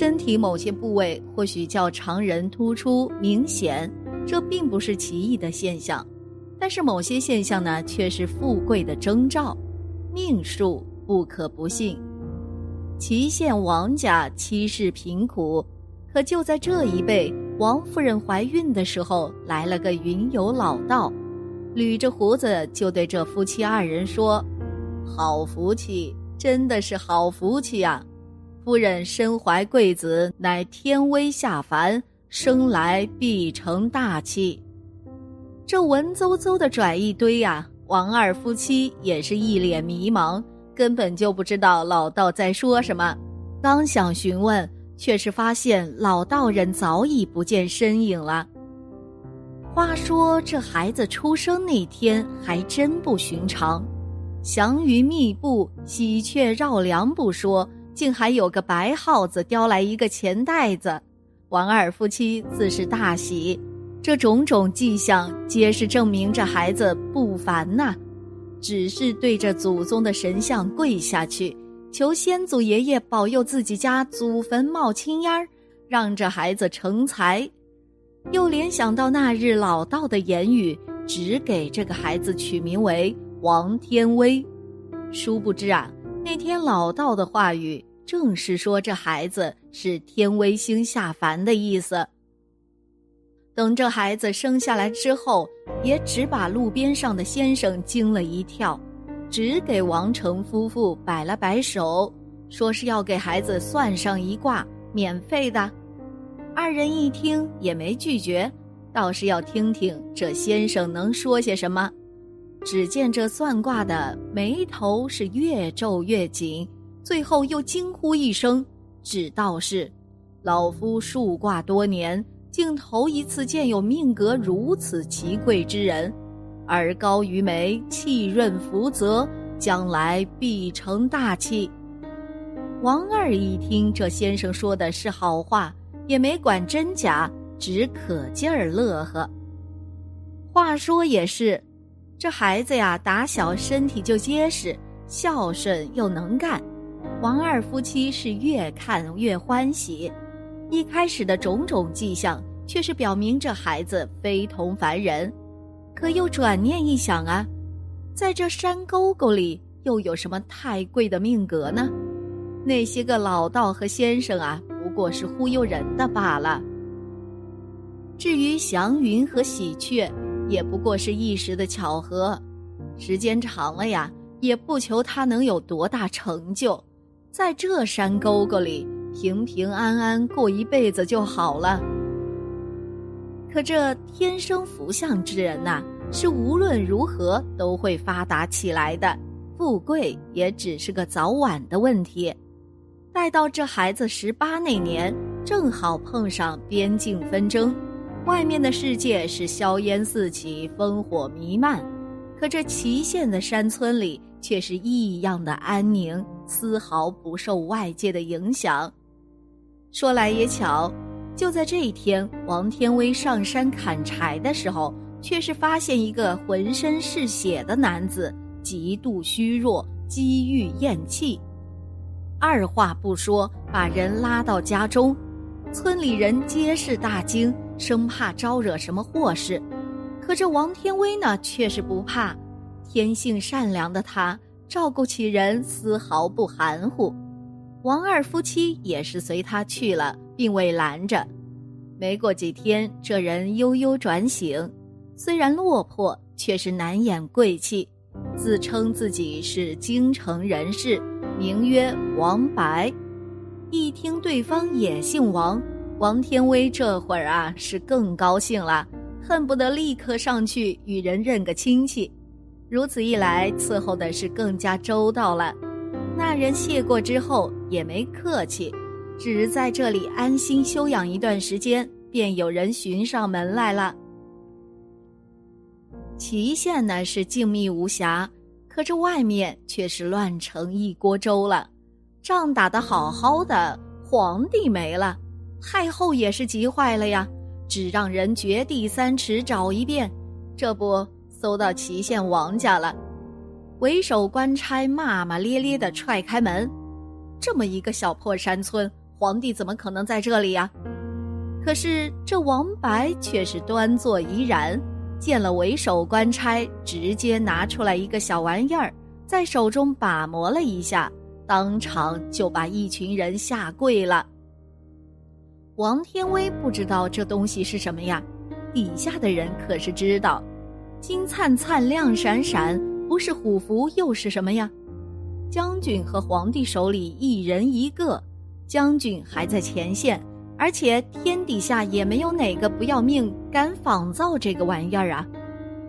身体某些部位或许较常人突出明显，这并不是奇异的现象。但是某些现象呢，却是富贵的征兆，命数不可不信。祁县王家妻室贫苦，可就在这一辈，王夫人怀孕的时候，来了个云游老道，捋着胡子就对这夫妻二人说：“好福气，真的是好福气呀！夫人身怀贵子，乃天威下凡，生来必成大器。”这文绉绉的拽一堆呀，王二夫妻也是一脸迷茫，根本就不知道老道在说什么。刚想询问，却是发现老道人早已不见身影了。话说这孩子出生那天还真不寻常，祥云密布，喜鹊绕梁不说，竟还有个白耗子叼来一个钱袋子。王二夫妻自是大喜。这种种迹象，皆是证明这孩子不凡呐。只是对着祖宗的神像跪下去，求先祖爷爷保佑自己家祖坟冒青烟儿，让这孩子成才。又联想到那日老道的言语，只给这个孩子取名为王天威。殊不知啊，那天老道的话语，正是说这孩子是天威星下凡的意思。等这孩子生下来之后，也只把路边上的先生惊了一跳，只给王成夫妇摆了摆手，说是要给孩子算上一卦，免费的。二人一听也没拒绝，倒是要听听这先生能说些什么。只见这算卦的眉头是越皱越紧，最后又惊呼一声：“只道是，老夫数卦多年。”竟头一次见有命格如此奇贵之人，而高于眉，气润福泽，将来必成大器。王二一听这先生说的是好话，也没管真假，只可劲儿乐呵。话说也是，这孩子呀，打小身体就结实，孝顺又能干，王二夫妻是越看越欢喜。一开始的种种迹象，却是表明这孩子非同凡人。可又转念一想啊，在这山沟沟里，又有什么太贵的命格呢？那些个老道和先生啊，不过是忽悠人的罢了。至于祥云和喜鹊，也不过是一时的巧合。时间长了呀，也不求他能有多大成就，在这山沟沟里。平平安安过一辈子就好了。可这天生福相之人呐，是无论如何都会发达起来的，富贵也只是个早晚的问题。待到这孩子十八那年，正好碰上边境纷争，外面的世界是硝烟四起，烽火弥漫，可这祁县的山村里却是异样的安宁，丝毫不受外界的影响。说来也巧，就在这一天，王天威上山砍柴的时候，却是发现一个浑身是血的男子，极度虚弱，积郁咽气。二话不说，把人拉到家中，村里人皆是大惊，生怕招惹什么祸事。可这王天威呢，却是不怕，天性善良的他，照顾起人丝毫不含糊。王二夫妻也是随他去了，并未拦着。没过几天，这人悠悠转醒，虽然落魄，却是难掩贵气，自称自己是京城人士，名曰王白。一听对方也姓王，王天威这会儿啊是更高兴了，恨不得立刻上去与人认个亲戚。如此一来，伺候的是更加周到了。那人谢过之后也没客气，只在这里安心休养一段时间，便有人寻上门来了。祁县呢是静谧无暇，可这外面却是乱成一锅粥了。仗打得好好的，皇帝没了，太后也是急坏了呀，只让人掘地三尺找一遍，这不搜到祁县王家了。为首官差骂骂咧咧地踹开门，这么一个小破山村，皇帝怎么可能在这里呀？可是这王白却是端坐怡然，见了为首官差，直接拿出来一个小玩意儿，在手中把磨了一下，当场就把一群人吓跪了。王天威不知道这东西是什么呀，底下的人可是知道，金灿灿、亮闪闪，不是虎符又是什么呀？将军和皇帝手里一人一个，将军还在前线，而且天底下也没有哪个不要命敢仿造这个玩意儿啊！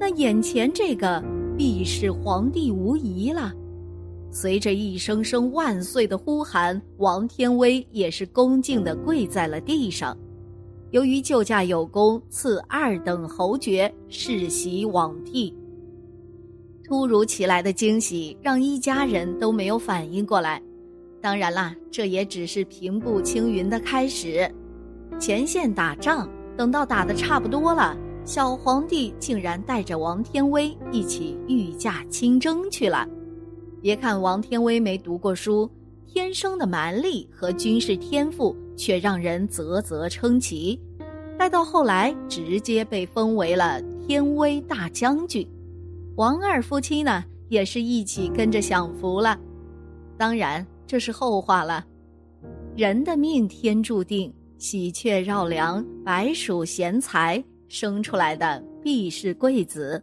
那眼前这个必是皇帝无疑了。随着一声声万岁的呼喊，王天威也是恭敬地跪在了地上。由于救驾有功，赐二等侯爵，世袭罔替。突如其来的惊喜让一家人都没有反应过来。当然啦，这也只是平步青云的开始。前线打仗，等到打得差不多了，小皇帝竟然带着王天威一起御驾亲征去了。别看王天威没读过书，天生的蛮力和军事天赋却让人啧啧称奇。待到后来，直接被封为了天威大将军。王二夫妻呢，也是一起跟着享福了。当然，这是后话了。人的命天注定，喜鹊绕梁，白鼠衔财，生出来的必是贵子，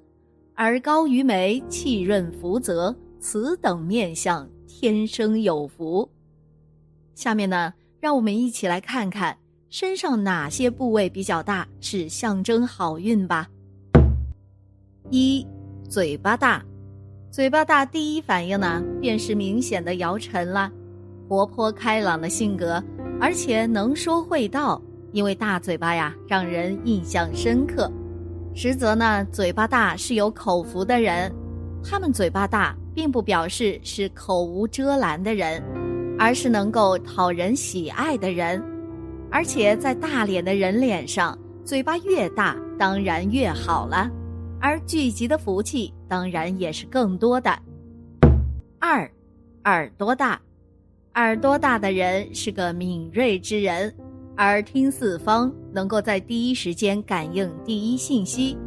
而高于眉，气润福泽。此等面相，天生有福。下面呢，让我们一起来看看身上哪些部位比较大，是象征好运吧。一，嘴巴大，嘴巴大，第一反应呢，便是明显的姚晨了。活泼开朗的性格，而且能说会道，因为大嘴巴呀，让人印象深刻。实则呢，嘴巴大是有口福的人，他们嘴巴大。并不表示是口无遮拦的人，而是能够讨人喜爱的人，而且在大脸的人脸上，嘴巴越大当然越好了，而聚集的福气当然也是更多的。二，耳朵大，耳朵大的人是个敏锐之人，耳听四方，能够在第一时间感应第一信息。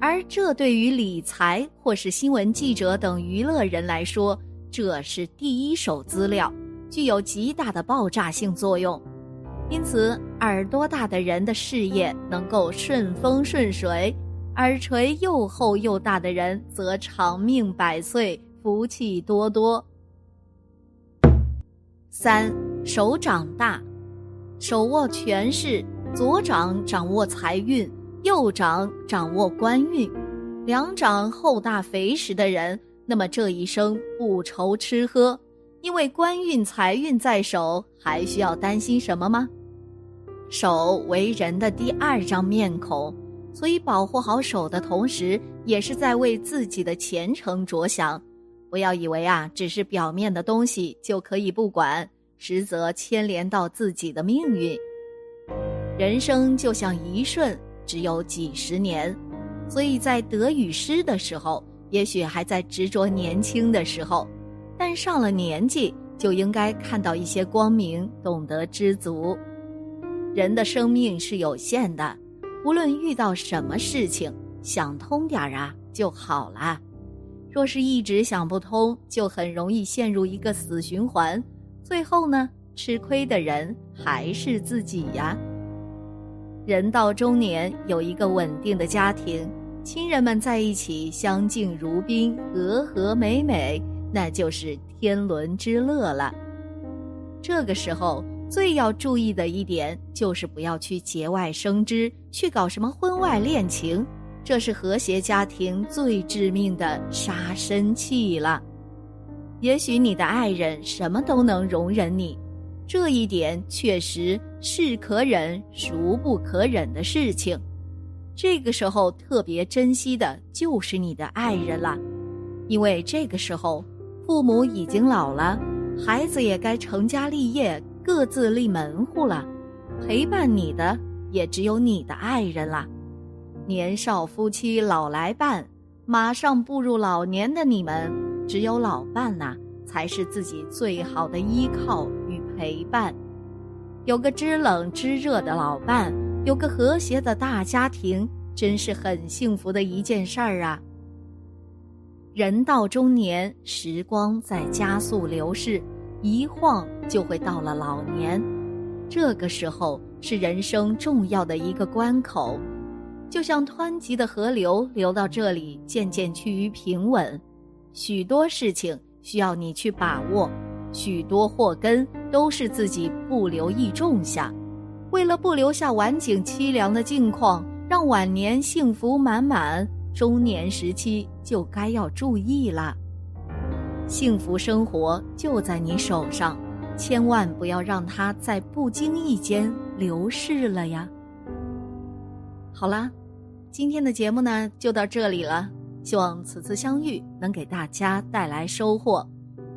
而这对于理财或是新闻记者等娱乐人来说，这是第一手资料，具有极大的爆炸性作用。因此，耳朵大的人的事业能够顺风顺水；耳垂又厚又大的人则长命百岁，福气多多。三手掌大，手握权势，左掌掌握财运。右掌掌握官运，两掌厚大肥实的人，那么这一生不愁吃喝，因为官运财运在手，还需要担心什么吗？手为人的第二张面孔，所以保护好手的同时，也是在为自己的前程着想。不要以为啊，只是表面的东西就可以不管，实则牵连到自己的命运。人生就像一瞬。只有几十年，所以在得与失的时候，也许还在执着年轻的时候，但上了年纪就应该看到一些光明，懂得知足。人的生命是有限的，无论遇到什么事情，想通点儿啊就好了。若是一直想不通，就很容易陷入一个死循环，最后呢，吃亏的人还是自己呀。人到中年，有一个稳定的家庭，亲人们在一起相敬如宾，和和美美，那就是天伦之乐了。这个时候最要注意的一点，就是不要去节外生枝，去搞什么婚外恋情，这是和谐家庭最致命的杀生气了。也许你的爱人什么都能容忍你。这一点确实是可忍孰不可忍的事情，这个时候特别珍惜的就是你的爱人了，因为这个时候父母已经老了，孩子也该成家立业，各自立门户了，陪伴你的也只有你的爱人了。年少夫妻老来伴，马上步入老年的你们，只有老伴呐，才是自己最好的依靠。陪伴，有个知冷知热的老伴，有个和谐的大家庭，真是很幸福的一件事儿啊。人到中年，时光在加速流逝，一晃就会到了老年。这个时候是人生重要的一个关口，就像湍急的河流流到这里，渐渐趋于平稳。许多事情需要你去把握，许多祸根都是自己不留意种下。为了不留下晚景凄凉的境况，让晚年幸福满满，中年时期就该要注意了。幸福生活就在你手上。千万不要让它在不经意间流逝了呀！好啦，今天的节目呢就到这里了。希望此次相遇能给大家带来收获。